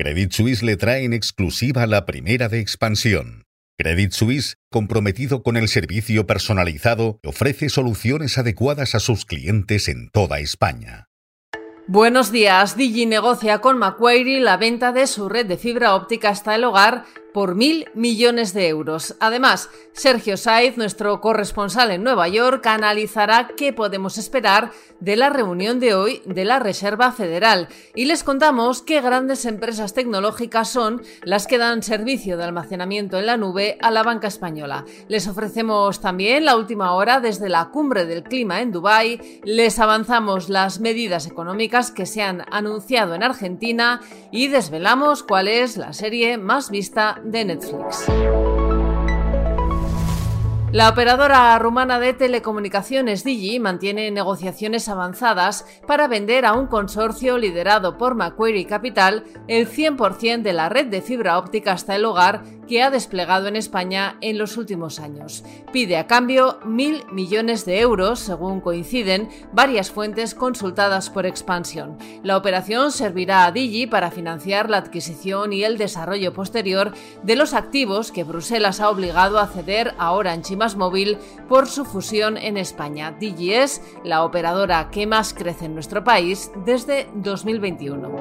Credit Suisse le trae en exclusiva la primera de expansión. Credit Suisse, comprometido con el servicio personalizado, ofrece soluciones adecuadas a sus clientes en toda España. Buenos días. Digi negocia con Macquarie la venta de su red de fibra óptica hasta el hogar por mil millones de euros. Además, Sergio Saiz, nuestro corresponsal en Nueva York, analizará qué podemos esperar de la reunión de hoy de la Reserva Federal y les contamos qué grandes empresas tecnológicas son las que dan servicio de almacenamiento en la nube a la banca española. Les ofrecemos también la última hora desde la cumbre del clima en Dubái, les avanzamos las medidas económicas que se han anunciado en Argentina y desvelamos cuál es la serie más vista de Netflix. La operadora rumana de telecomunicaciones Digi mantiene negociaciones avanzadas para vender a un consorcio liderado por Macquarie Capital el 100% de la red de fibra óptica hasta el hogar que ha desplegado en España en los últimos años. Pide a cambio mil millones de euros, según coinciden varias fuentes consultadas por Expansión. La operación servirá a Digi para financiar la adquisición y el desarrollo posterior de los activos que Bruselas ha obligado a ceder a Orange y Más Móvil por su fusión en España. Digi la operadora que más crece en nuestro país desde 2021.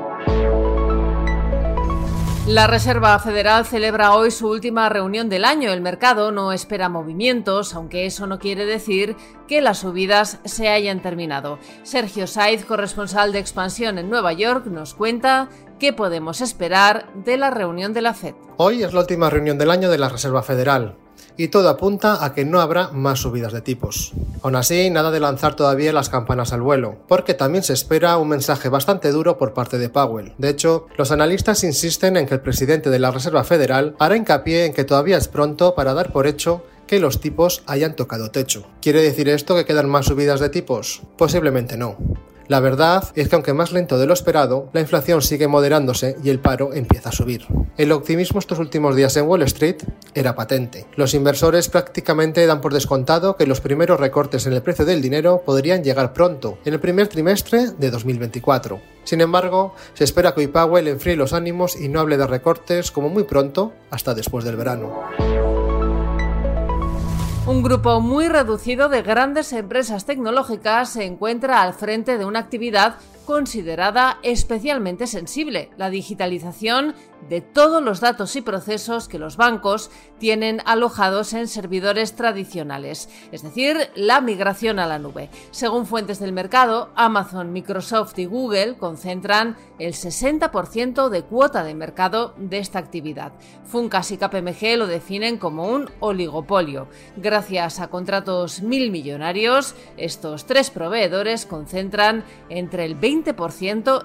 La Reserva Federal celebra hoy su última reunión del año. El mercado no espera movimientos, aunque eso no quiere decir que las subidas se hayan terminado. Sergio Saiz, corresponsal de expansión en Nueva York, nos cuenta qué podemos esperar de la reunión de la Fed. Hoy es la última reunión del año de la Reserva Federal y todo apunta a que no habrá más subidas de tipos. Aún así, nada de lanzar todavía las campanas al vuelo, porque también se espera un mensaje bastante duro por parte de Powell. De hecho, los analistas insisten en que el presidente de la Reserva Federal hará hincapié en que todavía es pronto para dar por hecho que los tipos hayan tocado techo. ¿Quiere decir esto que quedan más subidas de tipos? Posiblemente no. La verdad es que aunque más lento de lo esperado, la inflación sigue moderándose y el paro empieza a subir. El optimismo estos últimos días en Wall Street era patente. Los inversores prácticamente dan por descontado que los primeros recortes en el precio del dinero podrían llegar pronto, en el primer trimestre de 2024. Sin embargo, se espera que hoy Powell enfríe los ánimos y no hable de recortes como muy pronto, hasta después del verano. Un grupo muy reducido de grandes empresas tecnológicas se encuentra al frente de una actividad considerada especialmente sensible, la digitalización de todos los datos y procesos que los bancos tienen alojados en servidores tradicionales, es decir, la migración a la nube. Según fuentes del mercado, Amazon, Microsoft y Google concentran el 60% de cuota de mercado de esta actividad. Funcas y KPMG lo definen como un oligopolio. Gracias a contratos mil millonarios, estos tres proveedores concentran entre el 20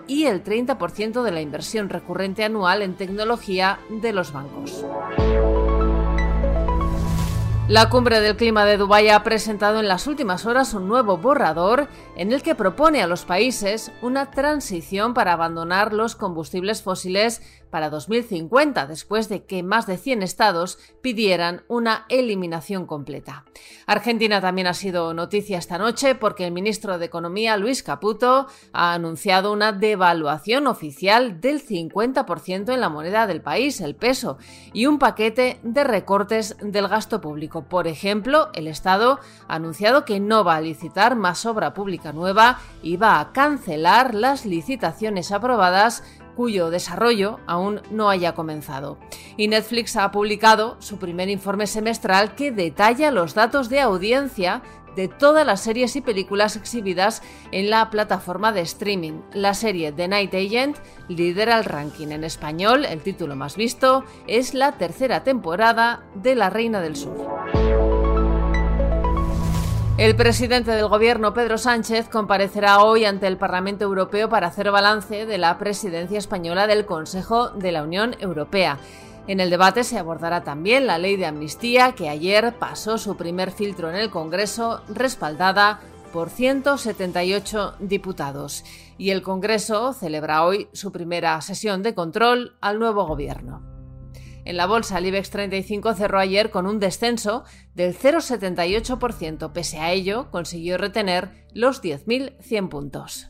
y el 30% de la inversión recurrente anual en tecnología de los bancos. La cumbre del clima de Dubái ha presentado en las últimas horas un nuevo borrador en el que propone a los países una transición para abandonar los combustibles fósiles para 2050, después de que más de 100 estados pidieran una eliminación completa. Argentina también ha sido noticia esta noche porque el ministro de Economía, Luis Caputo, ha anunciado una devaluación oficial del 50% en la moneda del país, el peso, y un paquete de recortes del gasto público. Por ejemplo, el Estado ha anunciado que no va a licitar más obra pública nueva y va a cancelar las licitaciones aprobadas cuyo desarrollo aún no haya comenzado. Y Netflix ha publicado su primer informe semestral que detalla los datos de audiencia de todas las series y películas exhibidas en la plataforma de streaming. La serie The Night Agent lidera el ranking en español, el título más visto es la tercera temporada de La Reina del Sur. El presidente del Gobierno, Pedro Sánchez, comparecerá hoy ante el Parlamento Europeo para hacer balance de la presidencia española del Consejo de la Unión Europea. En el debate se abordará también la ley de amnistía que ayer pasó su primer filtro en el Congreso, respaldada por 178 diputados. Y el Congreso celebra hoy su primera sesión de control al nuevo Gobierno. En la bolsa, el IBEX 35 cerró ayer con un descenso del 0,78%. Pese a ello, consiguió retener los 10.100 puntos.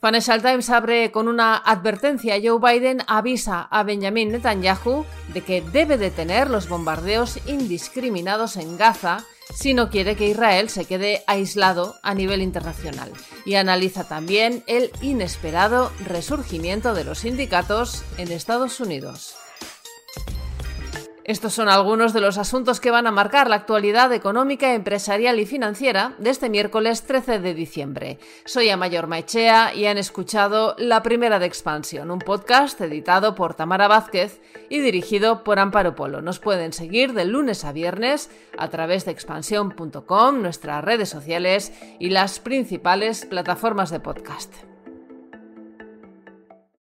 Financial Times abre con una advertencia. Joe Biden avisa a Benjamin Netanyahu de que debe detener los bombardeos indiscriminados en Gaza si no quiere que Israel se quede aislado a nivel internacional. Y analiza también el inesperado resurgimiento de los sindicatos en Estados Unidos. Estos son algunos de los asuntos que van a marcar la actualidad económica, empresarial y financiera de este miércoles 13 de diciembre. Soy Amayor Maichea y han escuchado La Primera de Expansión, un podcast editado por Tamara Vázquez y dirigido por Amparo Polo. Nos pueden seguir de lunes a viernes a través de expansión.com, nuestras redes sociales y las principales plataformas de podcast.